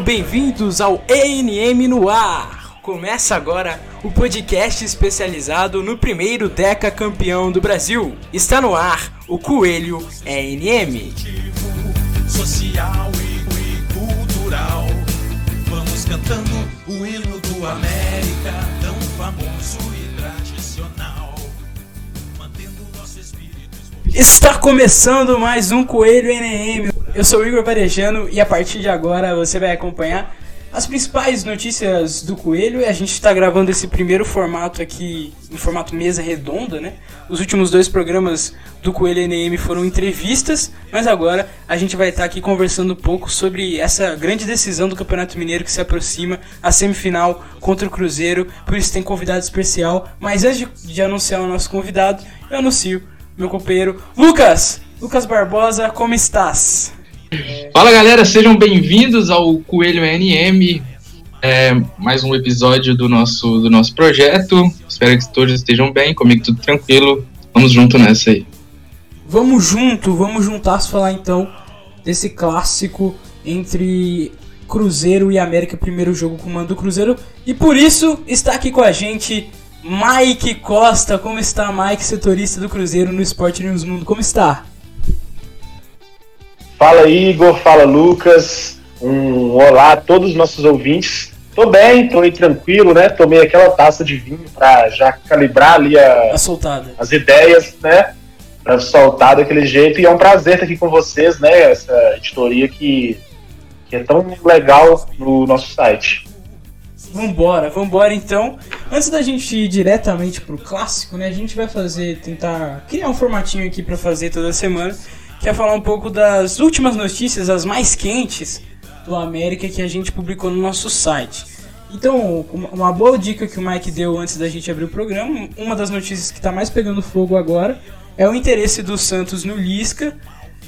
muito bem-vindos ao ENM no ar. Começa agora o podcast especializado no primeiro Deca campeão do Brasil. Está no ar o Coelho ENM. Social e cultural. Vamos cantando o hino do América, tão famoso e tradicional. Mantendo nosso espírito. Está começando mais um Coelho ENM. Eu sou o Igor Varejano e a partir de agora você vai acompanhar as principais notícias do Coelho. E a gente está gravando esse primeiro formato aqui, em formato mesa redonda, né? Os últimos dois programas do Coelho NM foram entrevistas, mas agora a gente vai estar aqui conversando um pouco sobre essa grande decisão do Campeonato Mineiro que se aproxima, a semifinal contra o Cruzeiro. Por isso tem convidado especial. Mas antes de anunciar o nosso convidado, eu anuncio meu companheiro Lucas. Lucas Barbosa, como estás? Fala galera, sejam bem-vindos ao Coelho NM, é, mais um episódio do nosso, do nosso projeto. Espero que todos estejam bem, comigo tudo tranquilo. Vamos junto nessa aí. Vamos junto, vamos juntar se falar então desse clássico entre Cruzeiro e América, primeiro jogo com o mando do Cruzeiro. E por isso está aqui com a gente Mike Costa. Como está, Mike, setorista do Cruzeiro no Esporte News Mundo? Como está? Fala Igor, fala Lucas, um olá a todos os nossos ouvintes. Tô bem, tô aí tranquilo, né? Tomei aquela taça de vinho para já calibrar ali a, A soltada. as ideias, né? Pra soltar daquele jeito. E é um prazer estar aqui com vocês, né? Essa editoria que, que é tão legal no nosso site. Vambora, vambora então. Antes da gente ir diretamente pro clássico, né? A gente vai fazer, tentar criar um formatinho aqui pra fazer toda semana. Que é falar um pouco das últimas notícias, as mais quentes do América que a gente publicou no nosso site. Então, uma boa dica que o Mike deu antes da gente abrir o programa, uma das notícias que está mais pegando fogo agora é o interesse do Santos no Lisca.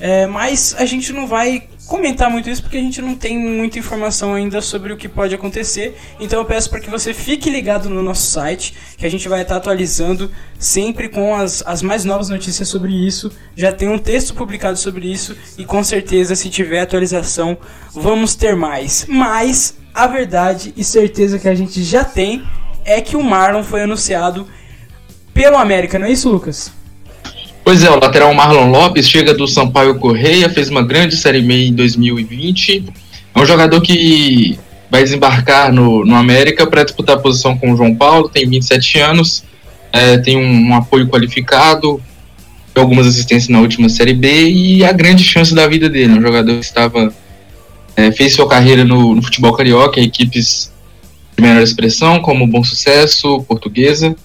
É, mas a gente não vai comentar muito isso porque a gente não tem muita informação ainda sobre o que pode acontecer. Então eu peço para que você fique ligado no nosso site, que a gente vai estar atualizando sempre com as, as mais novas notícias sobre isso. Já tem um texto publicado sobre isso e com certeza, se tiver atualização, vamos ter mais. Mas a verdade e certeza que a gente já tem é que o Marlon foi anunciado pelo América, não é isso, Lucas? Pois é, o lateral Marlon Lopes chega do Sampaio Correia, fez uma grande Série B em 2020. É um jogador que vai desembarcar no, no América para disputar a posição com o João Paulo, tem 27 anos, é, tem um, um apoio qualificado, algumas assistências na última Série B e a grande chance da vida dele. Um jogador que estava é, fez sua carreira no, no futebol carioca, equipes de menor expressão, como Bom Sucesso, Portuguesa,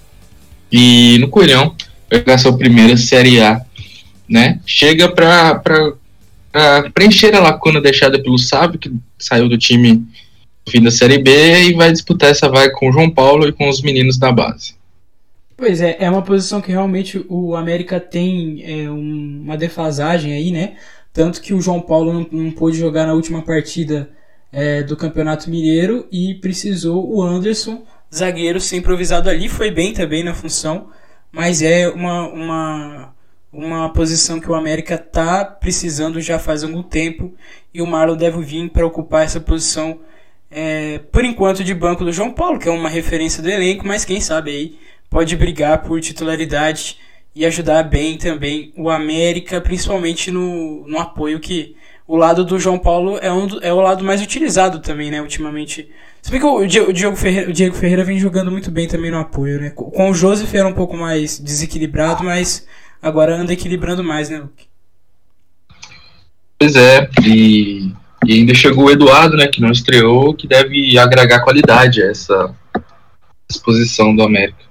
e no Coelhão jogar sua primeira Série A, né? Chega para preencher a lacuna deixada pelo Sábio, que saiu do time no fim da Série B, e vai disputar essa vaga com o João Paulo e com os meninos da base. Pois é, é uma posição que realmente o América tem é, um- uma defasagem aí, né? Tanto que o João Paulo não, não pôde jogar na última partida é, do Campeonato Mineiro e precisou o Anderson, zagueiro, ser improvisado ali. Foi bem também na função, mas é uma, uma, uma posição que o América tá precisando já faz algum tempo e o Marlon deve vir para ocupar essa posição. é, por enquanto de banco do João Paulo, que é uma referência do elenco, mas quem sabe aí pode brigar por titularidade e ajudar bem também o América, principalmente no, no apoio que o lado do João Paulo é, um é o lado mais utilizado também, né, ultimamente. Se bem que o, Di- o Diego Ferreira, o Diego Ferreira vem jogando muito bem também no apoio, né? Com o Joseph era um pouco mais desequilibrado, mas agora anda equilibrando mais, né, Luke? Pois é, e, e ainda chegou o Eduardo, né, que não estreou, que deve agregar qualidade a essa exposição do América.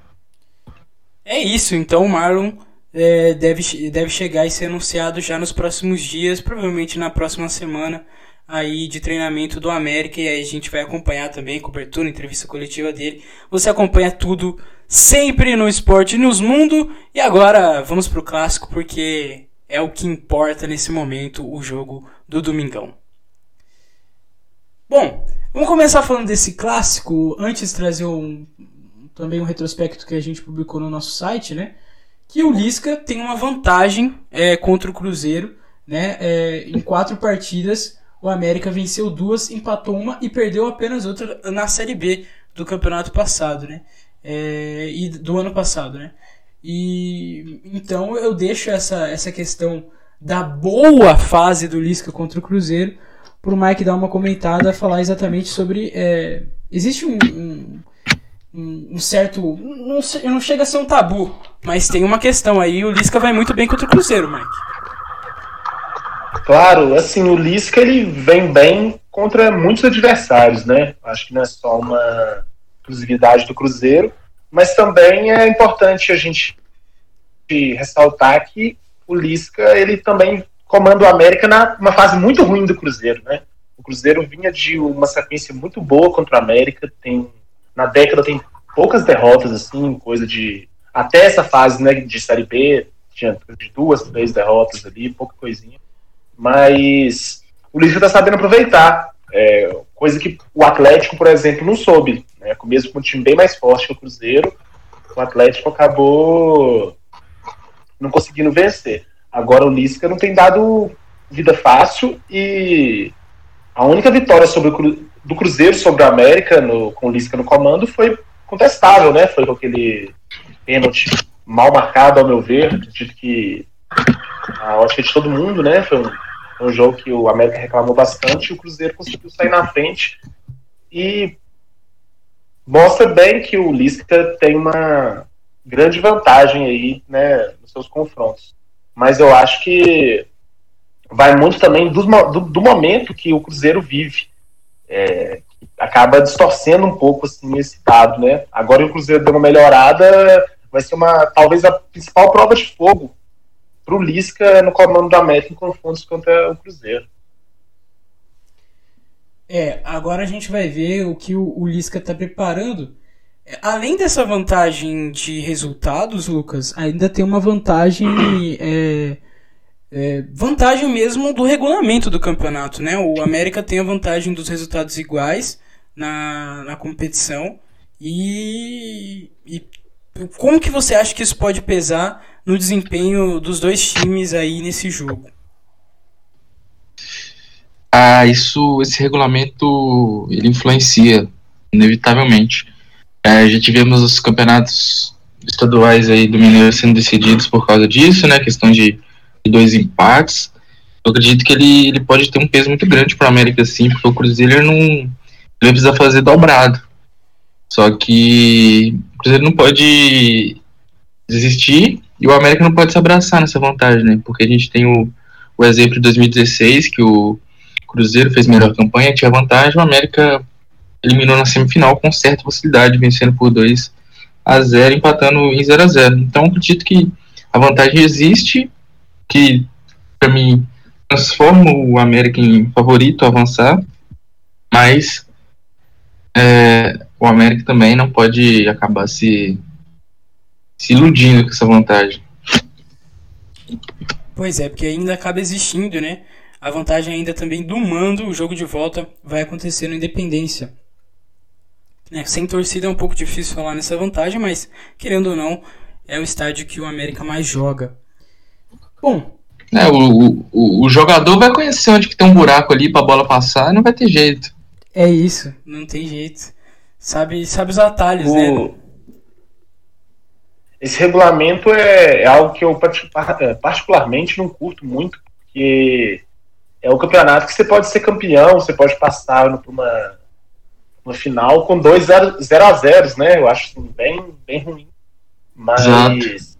É isso, então o Marlon é, deve, deve chegar e ser anunciado já nos próximos dias, provavelmente na próxima semana aí de treinamento do América e aí a gente vai acompanhar também cobertura, entrevista coletiva dele. Você acompanha tudo sempre no Esporte News Mundo e agora vamos pro clássico porque é o que importa nesse momento, o jogo do Domingão. Bom, vamos começar falando desse clássico, antes trazer um, também um retrospecto que a gente publicou no nosso site, né? Que o Lisca tem uma vantagem é, contra o Cruzeiro, né? É, em quatro partidas, o América venceu duas, empatou uma e perdeu apenas outra na Série B do campeonato passado, né? É, e do ano passado, né? E então eu deixo essa, essa questão da boa fase do Lisca contra o Cruzeiro para o Mike dar uma comentada, falar exatamente sobre. É, existe um, um, um certo. Não, não, chega a ser um tabu, mas tem uma questão aí. O Lisca vai muito bem contra o Cruzeiro, Mike. Claro, assim, o Lisca ele vem bem contra muitos adversários, né? Acho que não é só uma exclusividade do Cruzeiro, mas também é importante a gente ressaltar que o Lisca ele também comanda o América numa fase muito ruim do Cruzeiro, né? O Cruzeiro vinha de uma sequência muito boa contra o América, tem na década tem poucas derrotas assim, coisa de até essa fase, né, de série B, tinha de duas, três derrotas ali, pouca coisinha. Mas o Lisca está sabendo aproveitar, é, coisa que o Atlético, por exemplo, não soube, né? Mesmo com um time bem mais forte que o Cruzeiro, o Atlético acabou não conseguindo vencer. Agora o Lisca não tem dado vida fácil e a única vitória sobre o, do Cruzeiro sobre o América, no, com o Lisca no comando, foi contestável, né? Foi com aquele pênalti mal marcado, ao meu ver. Acredito que a ótica de todo mundo, né? Foi um, um jogo que o América reclamou bastante e o Cruzeiro conseguiu sair na frente. E mostra bem que o Lisca tem uma grande vantagem aí, né, nos seus confrontos. Mas eu acho que vai muito também do, do, do momento que o Cruzeiro vive. É, acaba distorcendo um pouco assim, esse dado, né? Agora o Cruzeiro deu uma melhorada, vai ser uma talvez a principal prova de fogo para o Lisca no comando da América em confrontos contra o Cruzeiro. É, agora a gente vai ver o que o, o Lisca está preparando. É, além dessa vantagem de resultados, Lucas, ainda tem uma vantagem é, é, vantagem mesmo do regulamento do campeonato, né? O América tem a vantagem dos resultados iguais na, na competição e, e como que você acha que isso pode pesar no desempenho dos dois times aí nesse jogo? Ah, isso, esse regulamento ele influencia inevitavelmente. É, já tivemos os campeonatos estaduais aí do Mineiro sendo decididos por causa disso, né? Questão de dois empates. Eu acredito que ele, ele pode ter um peso muito grande para a América, sim, porque o Cruzeiro não ele fazer dobrado. Só que o Cruzeiro não pode desistir e o América não pode se abraçar nessa vantagem, né? Porque a gente tem o, o exemplo de 2016, que o Cruzeiro fez melhor campanha, tinha vantagem, o América eliminou na semifinal com certa facilidade, vencendo por 2 a 0 empatando em 0 a 0 Então acredito que a vantagem existe, que para mim transforma o América em favorito a avançar, mas é, o América também não pode acabar se, se iludindo com essa vantagem. Pois é, porque ainda acaba existindo, né? A vantagem ainda também do mando, o jogo de volta vai acontecer no Independência. É, sem torcida é um pouco difícil falar nessa vantagem, mas querendo ou não, é o estádio que o América mais joga. Bom. É, o, o, o jogador vai conhecer onde que tem um buraco ali pra bola passar não vai ter jeito. É isso, não tem jeito. Sabe, sabe os atalhos, né? o... né? Esse regulamento é, é algo que eu é, particularmente não curto muito, porque é o campeonato que você pode ser campeão, você pode passar para uma, uma final com dois 0 a 0 né? Eu acho assim, bem, bem ruim. Mas Exato.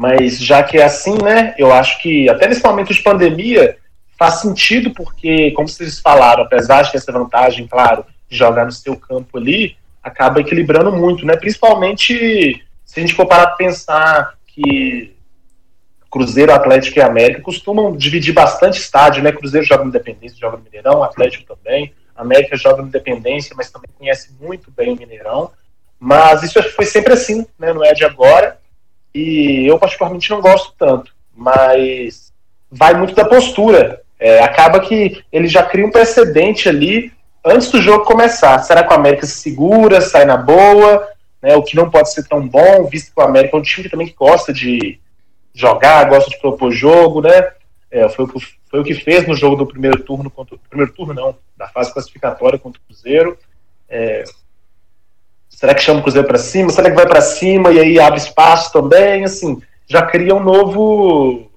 Mas já que é assim, né, eu acho que até nesse momento de pandemia faz sentido, porque, como vocês falaram, apesar de ter essa vantagem, claro, de jogar no seu campo ali, acaba equilibrando muito, né? Principalmente se a gente for parar para pensar que Cruzeiro, Atlético e América costumam dividir bastante estádio, né? Cruzeiro joga no Independência, joga no Mineirão, Atlético também, América joga no Independência, mas também conhece muito bem o Mineirão. Mas isso foi sempre assim, né? Não é de agora. E eu, particularmente, não gosto tanto. Mas vai muito da postura. É, acaba que ele já cria um precedente ali antes do jogo começar. Será que o América se segura, sai na boa? Né, o que não pode ser tão bom, visto que o América é um time também que gosta de jogar, gosta de propor jogo, né? É, foi, o que- foi o que fez no jogo do primeiro turno contra primeiro turno não, da fase classificatória contra o Cruzeiro. É, será que chama o Cruzeiro para cima? Será que vai para cima e aí abre espaço também? Assim, já cria um novo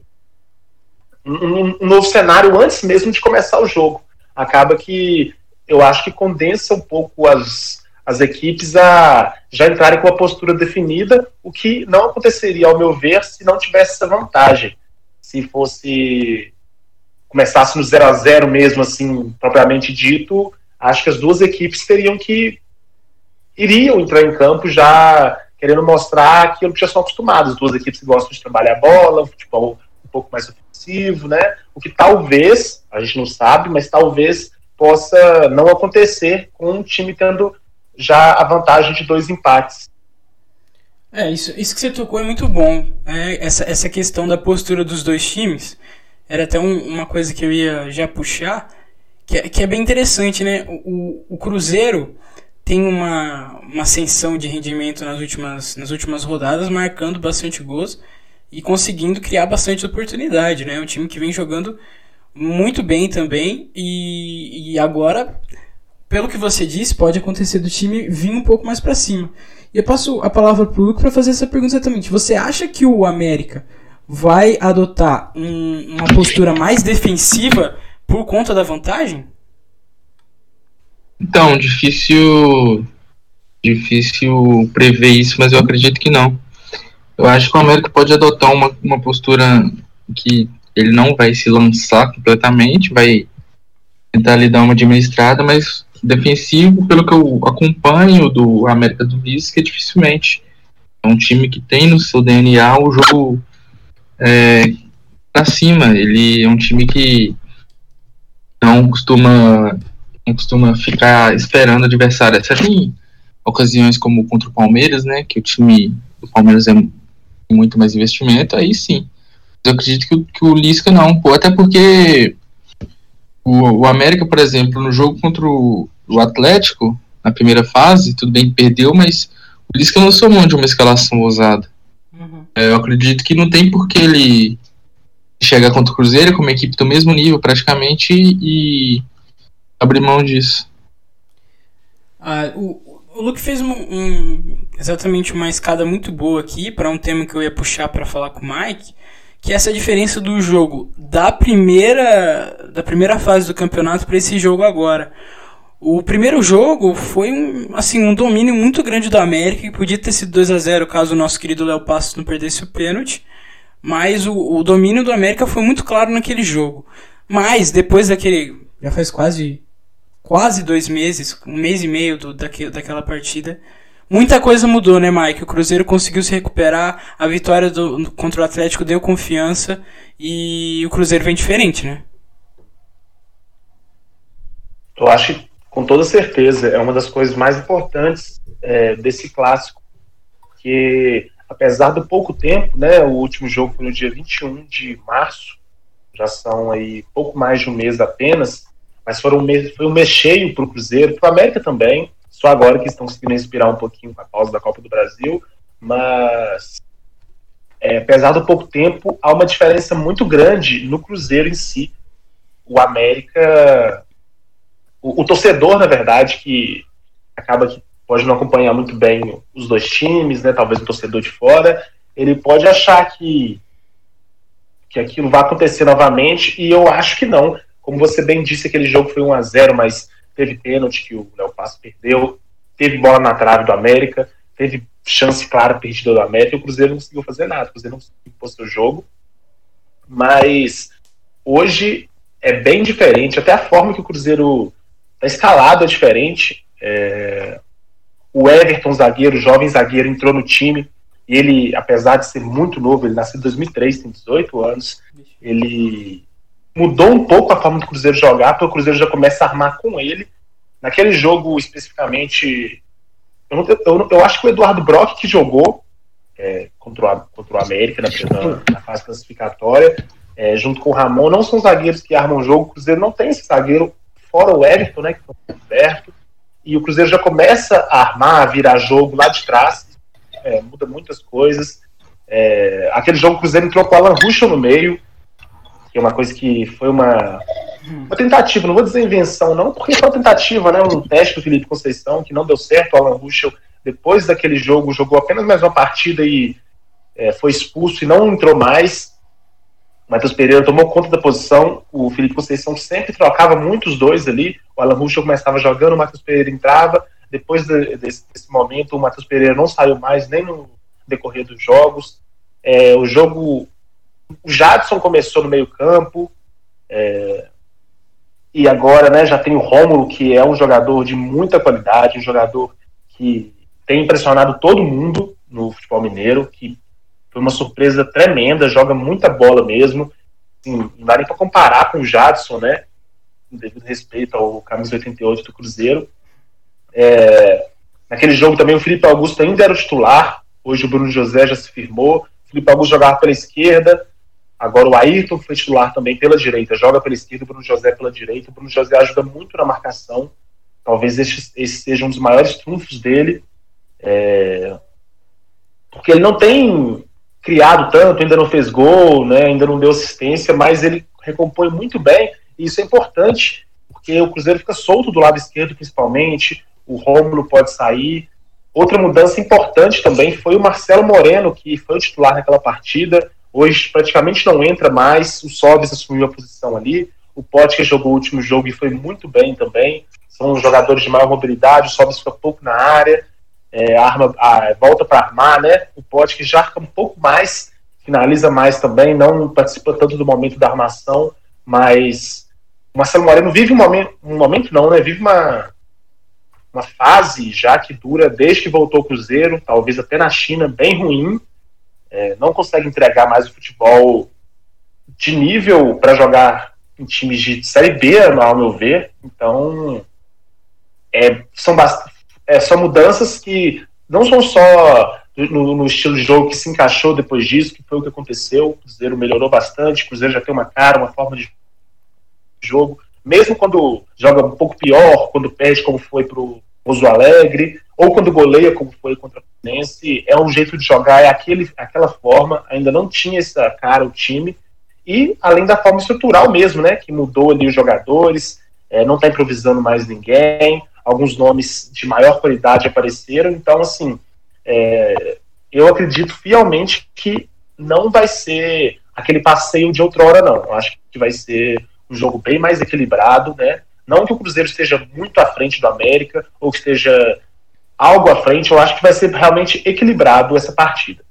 um, um novo cenário antes mesmo de começar o jogo. Acaba que eu acho que condensa um pouco as, as equipes a já entrarem com a postura definida, o que não aconteceria, ao meu ver, se não tivesse essa vantagem. Se fosse começasse no 0 a 0 mesmo, assim, propriamente dito, acho que as duas equipes teriam que iriam entrar em campo já querendo mostrar aquilo que já são acostumados. As duas equipes que gostam de trabalhar a bola, futebol um pouco mais ofensivo, né? O que talvez, a gente não sabe, mas talvez possa não acontecer com um time tendo já a vantagem de dois empates. É, isso, isso que você tocou é muito bom. É, essa, essa questão da postura dos dois times era até um- uma coisa que eu ia já puxar, que é, que é bem interessante, né? O, o Cruzeiro tem uma, uma ascensão de rendimento nas últimas, nas últimas rodadas, marcando bastante gols e conseguindo criar bastante oportunidade, né? É um time que vem jogando muito bem também e, e agora, pelo que você disse, pode acontecer do time vir um pouco mais pra cima. E eu passo a palavra pro Luke para fazer essa pergunta exatamente. Você acha que o América vai adotar um- uma postura mais defensiva por conta da vantagem? Então, difícil. Difícil prever isso, mas eu acredito que não. Eu acho que o América pode adotar uma, uma postura que ele não vai se lançar completamente, vai tentar ali dar uma administrada, mas defensivo, pelo que eu acompanho do América do Lisca, dificilmente. É um time que tem no seu DNA o jogo é, pra cima. Ele é um time que não costuma não costuma ficar esperando o adversário. Exceto em ocasiões como contra o Palmeiras, né? Que o time do Palmeiras é muito mais investimento, aí sim. Eu acredito que, o- que o Lisca não, até porque o, o América, por exemplo, no jogo contra o, o Atlético, na primeira fase, tudo bem que perdeu, mas o Lisca não sou mão de uma escalação ousada. É, Eu acredito que não tem por que ele chegar contra o Cruzeiro com uma equipe do mesmo nível praticamente e abrir mão disso. Ah, o, o Luke fez um, um- exatamente uma escada muito boa aqui para um tema que eu ia puxar para falar com o Mike, que é essa diferença do jogo da primeira da primeira fase do campeonato para esse jogo agora. O primeiro jogo foi um, assim, um domínio muito grande do América, que podia ter sido 2 a 0 caso o nosso querido Léo Passos não perdesse o pênalti. Mas o, o domínio do América foi muito claro naquele jogo. Mas depois daquele. Já faz quase quase dois meses, um mês e meio do, daque, daquela partida. Muita coisa mudou, né, Mike? O Cruzeiro conseguiu se recuperar, a vitória do, contra o Atlético deu confiança e o Cruzeiro vem diferente, né? Eu acho que, com toda certeza, é uma das coisas mais importantes é, desse clássico. Que, apesar do pouco tempo, né, o último jogo foi no dia 21 de março, já são aí pouco mais de um mês apenas, mas foram um mês, foi um mês cheio para o Cruzeiro, para o América também, só agora que estão conseguindo respirar um pouquinho com a pausa da Copa do Brasil, mas é, apesar do pouco tempo, há uma diferença muito grande no Cruzeiro em si. O América o, o torcedor, na verdade, que acaba que pode não acompanhar muito bem os dois times, né? Talvez o torcedor de fora, ele pode achar que que aquilo vai acontecer novamente e eu acho que não. Como você bem disse, aquele jogo foi 1 a 0, mas teve pênalti que o Léo Passo perdeu, teve bola na trave do América, teve chance clara perdida do América e o Cruzeiro não conseguiu fazer nada, o Cruzeiro não conseguiu impor seu jogo. Mas hoje é bem diferente, até a forma que o Cruzeiro está escalado é diferente. É, o Everton, zagueiro, jovem zagueiro, entrou no time e ele, apesar de ser muito novo, ele nasceu em 2003, tem 18 anos, ele mudou um pouco a forma do Cruzeiro jogar, porque o Cruzeiro já começa a armar com ele. Naquele jogo especificamente, eu, não- eu, eu acho que o Eduardo Brock que jogou é, contra, o, contra o América na, na, na fase classificatória, é, junto com o Ramon, não são zagueiros que armam o jogo, o Cruzeiro não tem esse zagueiro, fora o Everton, né, que está perto, e o Cruzeiro já começa a armar, a virar jogo lá de trás, é, muda muitas coisas. É, aquele jogo o Cruzeiro entrou com o Alan Ruschel no meio, que é uma coisa que foi uma, uma tentativa, não vou dizer invenção, não, porque foi uma tentativa, né? Um teste do Felipe Conceição que não deu certo. O Alan Ruschel, depois daquele jogo, jogou apenas mais uma partida e é, foi expulso e não entrou mais. Matheus Pereira tomou conta da posição. O Felipe Conceição sempre trocava muitos dois ali. O Alan Ruschel começava jogando, o Matheus Pereira entrava. Depois de, desse, desse, momento, o Matheus Pereira não saiu mais nem no decorrer dos jogos. É, o jogo. O Jadson começou no meio-campo. É, e agora né, já tem o Rômulo, que é um jogador de muita qualidade, um jogador que tem impressionado todo mundo no futebol mineiro, que foi uma surpresa tremenda, joga muita bola mesmo. Assim, não dá nem para comparar com o Jadson, né? Devido respeito ao camisa 88 do Cruzeiro. É, naquele jogo também o Felipe Augusto ainda era o titular, hoje o Bruno José já se firmou. O Felipe Augusto jogava pela esquerda, agora o Ayrton foi titular também pela direita, joga pela esquerda, o Bruno José pela direita. O Bruno José ajuda muito na marcação, talvez esse, esse seja um dos maiores trunfos dele. É, porque ele não tem criado tanto, ainda não fez gol, né, ainda não deu assistência, mas ele recompõe muito bem, e isso é importante, porque o Cruzeiro fica solto do lado esquerdo, principalmente, o Rômulo pode sair. Outra mudança importante também foi o Marcelo Moreno, que foi o titular naquela partida, hoje praticamente não entra mais, o Sobis assumiu a posição ali, o que jogou o último jogo e foi muito bem também, são jogadores de maior mobilidade, o Sobis fica pouco na área, é, arma, a, volta para armar, né? O Pote que já arca um pouco mais, finaliza mais também, não participa tanto do momento da armação, mas o Marcelo Moreno vive um momento, um momento não, né? Vive uma, uma fase já que dura desde que voltou o Cruzeiro, talvez até na China, bem ruim. É, não consegue entregar mais o futebol de nível para jogar em times de Série B, ao meu ver. Então, é, são, é, são mudanças que não são só no, no, estilo de jogo que se encaixou depois disso, que foi o que aconteceu. O Cruzeiro melhorou bastante, o Cruzeiro já tem uma cara, uma forma de jogo, mesmo quando joga um pouco pior, quando perde, como foi pro Oso Alegre, ou quando goleia, como foi contra o Fluminense, é um jeito de jogar, é aquele, aquela forma, ainda não tinha essa cara o time, e além da forma estrutural mesmo, né, que mudou ali os jogadores, é, não está improvisando mais ninguém, alguns nomes de maior qualidade apareceram. Então, assim, é, eu acredito fielmente que não vai ser aquele passeio de outrora, não. Eu acho que vai ser um jogo bem mais equilibrado, né? Não que o Cruzeiro esteja muito à frente do América, ou que esteja algo à frente, eu acho que vai ser realmente equilibrado essa partida.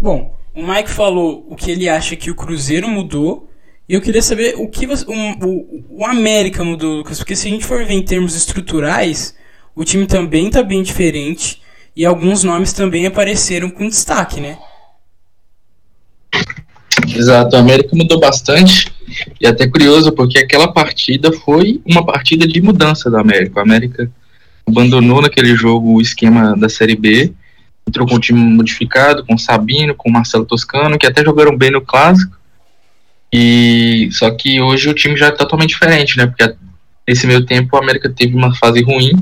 Bom, o Mike falou o que ele acha que o Cruzeiro mudou eu queria saber o que você, um, o, o América mudou, Lucas, porque se a gente for ver em termos estruturais, o time também está bem diferente e alguns nomes também apareceram com destaque, né? Exato, o América mudou bastante e até curioso porque aquela partida foi uma partida de mudança do América. O América abandonou naquele jogo o esquema da Série B, entrou com o time modificado, com Sabino, com Marcelo Toscano, que até jogaram bem no clássico, e só que hoje o time já é totalmente diferente, né? Porque nesse meio tempo o América teve uma fase ruim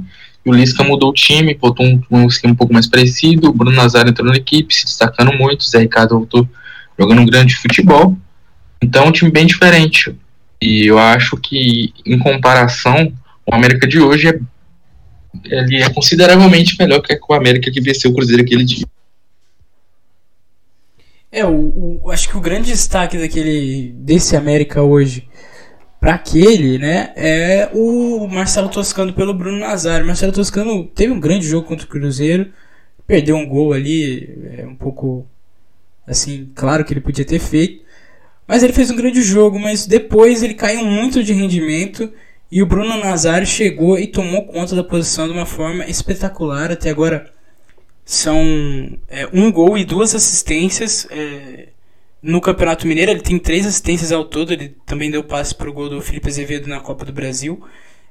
e o Lisca mudou o time, botou um, um esquema um pouco mais parecido. O Bruno Nazário entrou na equipe, se destacando muito. O Zé Ricardo voltou jogando um grande futebol. Então é um time bem diferente. E eu acho que, em comparação, o América de hoje é, ele é consideravelmente melhor que o América que venceu o Cruzeiro aquele dia. É, o, o, acho que o grande destaque daquele desse América hoje para aquele, né, é o Marcelo Toscano pelo Bruno Nazário. Marcelo Toscano teve um grande jogo contra o Cruzeiro, perdeu um gol ali, é um pouco assim, claro que ele podia ter feito, mas ele fez um grande jogo, mas depois ele caiu muito de rendimento e o Bruno Nazário chegou e tomou conta da posição de uma forma espetacular. Até agora são é, um gol e duas assistências é, no Campeonato Mineiro. Ele tem três assistências ao todo. Ele também deu passe para o gol do Felipe Azevedo na Copa do Brasil.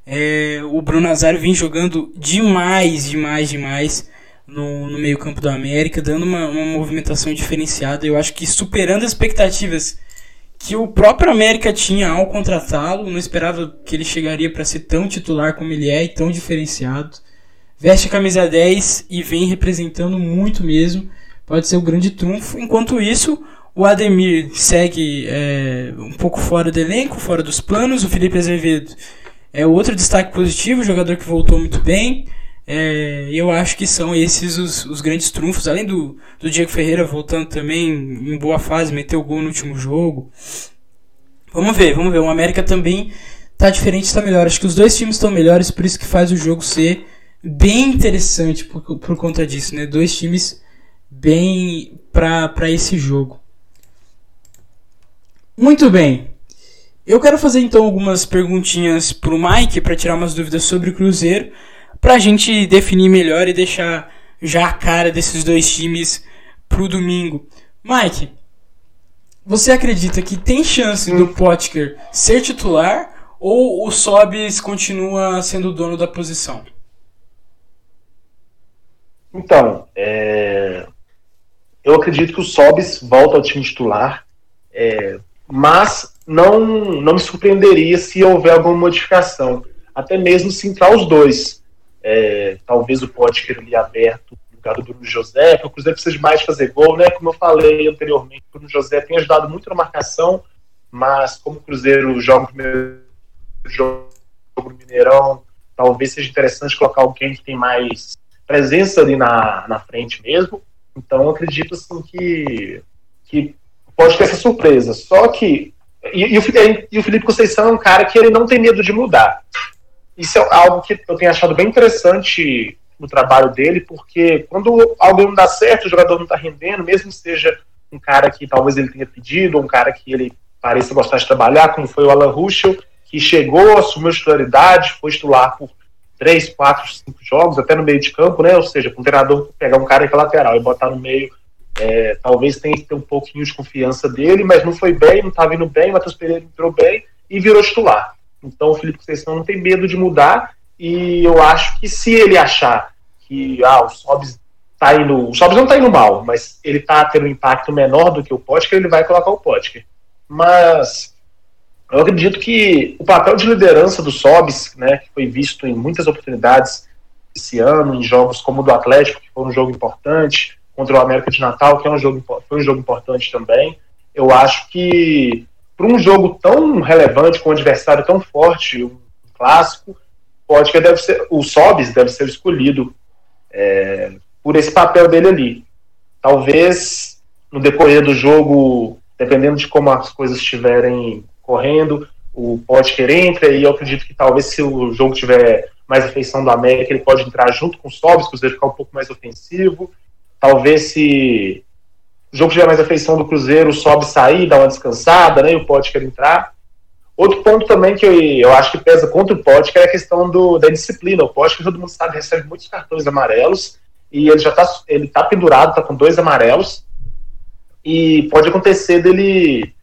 É, o Bruno Nazário vem jogando demais, demais, demais no, no meio-campo do América, dando uma, uma movimentação diferenciada. Eu acho que superando as expectativas que o próprio América tinha ao contratá-lo. Não esperava que ele chegaria para ser tão titular como ele é e tão diferenciado veste a camisa 10 e vem representando muito mesmo. Pode ser o grande trunfo. Enquanto isso, O Ademir segue é, um pouco fora do elenco, fora dos planos. O Felipe Azevedo é outro destaque positivo, jogador que voltou muito bem. É, eu acho que são esses os, os grandes trunfos, além do, do Diego Ferreira voltando também em boa fase, meteu gol no último jogo. Vamos ver, vamos ver. O América também tá diferente, está melhor. Acho que os dois times estão melhores, por isso que faz o jogo ser bem interessante por, por conta disso, né? Dois times bem para esse jogo. Muito bem. Eu quero fazer então algumas perguntinhas pro Mike para tirar umas dúvidas sobre o Cruzeiro pra gente definir melhor e deixar já a cara desses dois times pro domingo. Mike, você acredita que tem chance do Potker ser titular ou o Sobis continua sendo o dono da posição? Então, é... eu acredito que o Sobis volta ao time titular, é... mas não, não me surpreenderia se houver alguma modificação, até mesmo se entrar os dois é, talvez o Potker ali aberto no lugar do Bruno José, que o Cruzeiro precisa de mais fazer gol, né? Como eu falei anteriormente, o Bruno José tem ajudado muito na marcação, mas como o Cruzeiro joga o primeiro jogo no Mineirão, talvez seja interessante colocar alguém que tem mais presença ali na, na frente mesmo. Então acredito assim que, que pode ter essa surpresa. Só que. E, e, o, e o Felipe Conceição é um cara que ele não tem medo de mudar isso é algo que eu tenho achado bem interessante no trabalho dele, porque quando algo não dá certo, o jogador não está rendendo, mesmo seja um cara que talvez ele tenha pedido, um cara que ele pareça gostar de trabalhar, como foi o Alan Ruschel, que chegou, assumiu a titularidade, foi titular por três, quatro, cinco jogos, até no meio de campo, né? Ou seja, com um treinador pegar um cara que é lateral e botar no meio, é, talvez tenha que ter um pouquinho de confiança dele, mas não foi bem, não estava indo bem, o Matheus Pereira entrou bem e virou titular. Então o Felipe Conceição não tem medo de mudar e eu acho que se ele achar que ah, o Sobs tá indo. O Sobs não está indo mal, mas ele está tendo um impacto menor do que o Potker, ele vai colocar o Potker. Mas eu acredito que o papel de liderança do Sobs, né, que foi visto em muitas oportunidades esse ano, em jogos como o do Atlético, que foi um jogo importante, contra o América de Natal, que é um jogo, foi um jogo importante também. Eu acho que para um jogo tão relevante, com um adversário tão forte, um clássico, pode que deve ser, o Sobis deve ser escolhido é, por esse papel dele ali. Talvez no decorrer do jogo, dependendo de como as coisas estiverem correndo, o Potker entra e eu acredito que talvez se o jogo tiver mais afeição do América, ele pode entrar junto com o Sobis, para ficar um pouco mais ofensivo. Talvez se o jogo tiver mais afeição do Cruzeiro, sobe sair, dá uma descansada, né? E o Potker entrar. Outro ponto também que eu, eu acho que pesa contra o Potker é a questão do, da disciplina. O Potker, todo mundo sabe, recebe muitos cartões amarelos e ele já está ele tá pendurado, tá com dois amarelos. E pode acontecer dele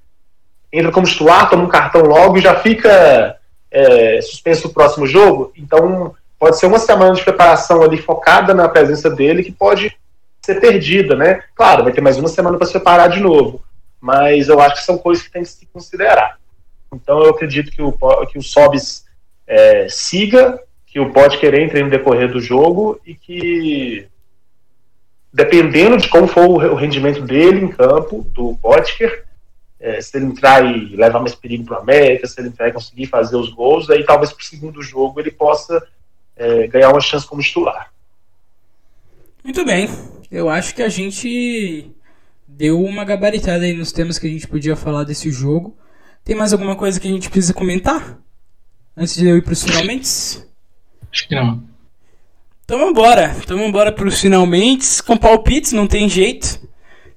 entra como titular, toma um cartão logo e já fica é, suspenso o próximo jogo. Então, pode ser uma semana de preparação ali focada na presença dele que pode ser perdida, né? Claro, vai ter mais uma semana para se preparar de novo, mas eu acho que são coisas que tem que se considerar. Então eu acredito que o, que o Sobis é, siga, que o pode querer entre no decorrer do jogo e que dependendo de como for o rendimento dele em campo, do Potker, é, se ele entrar e levar mais perigo para o América, se ele entrar e conseguir fazer os gols, aí talvez para o segundo jogo ele possa é, ganhar uma chance como titular. Muito bem eu acho que a gente deu uma gabaritada aí nos temas que a gente podia falar desse jogo. Tem mais alguma coisa que a gente precisa comentar? Antes de eu ir para os finalmente? Acho que não. Então vambora. Então vambora para os finalmente. Com palpites, não tem jeito.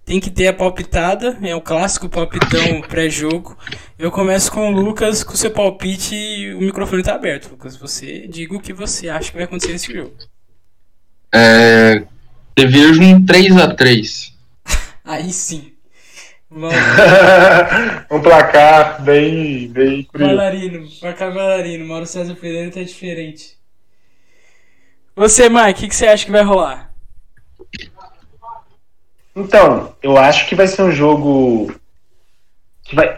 Tem que ter a palpitada. É o clássico palpitão pré-jogo. Eu começo com o Lucas, com o seu palpite e o microfone está aberto. Lucas, você diga o que você acha que vai acontecer nesse jogo. É, eu vejo um 3x3. Aí sim. um placar bem, bem curioso. Bailarino, placar bailarino. Mauro César Pereira tá diferente. Você, Mike, o que, que você acha que vai rolar? Então, eu acho que vai ser um jogo que vai,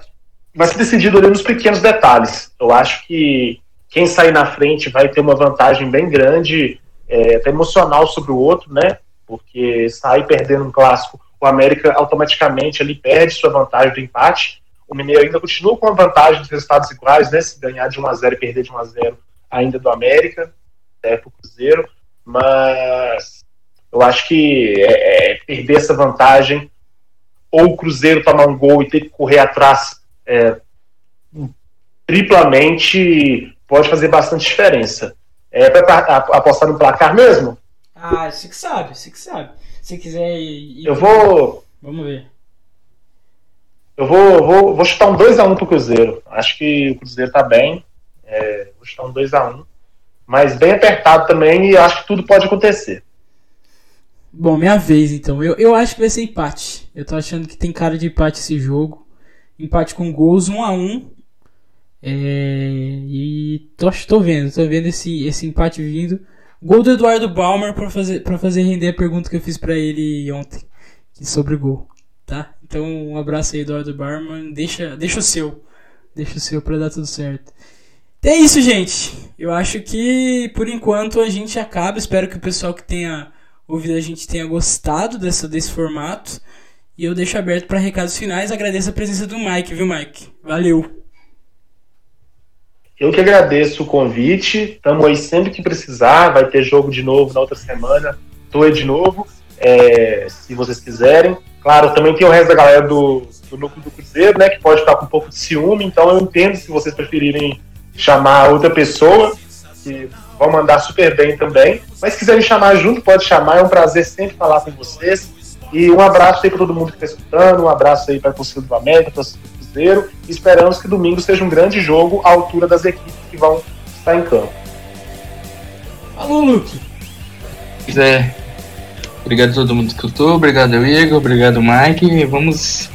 vai ser decidido ali nos pequenos detalhes. Eu acho que quem sair na frente vai ter uma vantagem bem grande, é, até emocional sobre o outro, né? porque sair perdendo um clássico o América automaticamente ali perde sua vantagem do empate. O Mineiro ainda continua com a vantagem dos resultados iguais, né? Se ganhar de 1 a 0 e perder de 1 a 0 ainda do América, é pro Cruzeiro, mas eu acho que é, é perder essa vantagem ou o Cruzeiro tomar um gol e ter que correr atrás é, triplamente pode fazer bastante diferença. É para apostar no placar mesmo? Ah, você que sabe, você que sabe. Se quiser ir. Eu vou. Vamos ver. Eu vou, vou, vou chutar um 2x1 pro Cruzeiro. Acho que o Cruzeiro tá bem. É, vou chutar um 2x1. Mas bem apertado também e acho que tudo pode acontecer. Bom, minha vez então. Eu, eu acho que vai ser empate. Eu tô achando que tem cara de empate esse jogo. Empate com gols 1 a 1 é, E tô, tô vendo, tô vendo esse, esse empate vindo. Gol do Eduardo Balmer pra fazer, pra fazer render a pergunta que eu fiz para ele ontem. Sobre gol. Tá? Então um abraço aí, Eduardo Balmer. Deixa, deixa o seu. Deixa o seu pra dar tudo certo. É isso, gente. Eu acho que por enquanto a gente acaba. Espero que o pessoal que tenha ouvido a gente tenha gostado dessa, desse formato. E eu deixo aberto para recados finais. Agradeço a presença do Mike, viu, Mike? Valeu. Eu que agradeço o convite. Estamos aí sempre que precisar. Vai ter jogo de novo na outra semana. Estou aí de novo, é, se vocês quiserem. Claro, também tem o resto da galera do, do núcleo do Cruzeiro, né? Que pode ficar com um pouco de ciúme. Então eu entendo se vocês preferirem chamar outra pessoa, que vão mandar super bem também. Mas se quiserem chamar junto, pode chamar. É um prazer sempre falar com vocês. E um abraço aí para todo mundo que está escutando. Um abraço aí para a torcida do América, para o Cruzeiro. Esperamos que domingo seja um grande jogo à altura das equipes que vão estar em campo. Alô, Luke. É. Obrigado a todo mundo que escutou. Obrigado ao Igor. Obrigado, Mike. Vamos,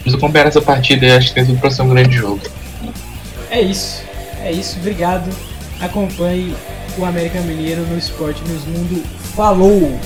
vamos acompanhar essa partida e acho que esse vai ser um grande jogo. É isso. É isso. Obrigado. Acompanhe o América Mineiro no Esporte News Mundo. Falou!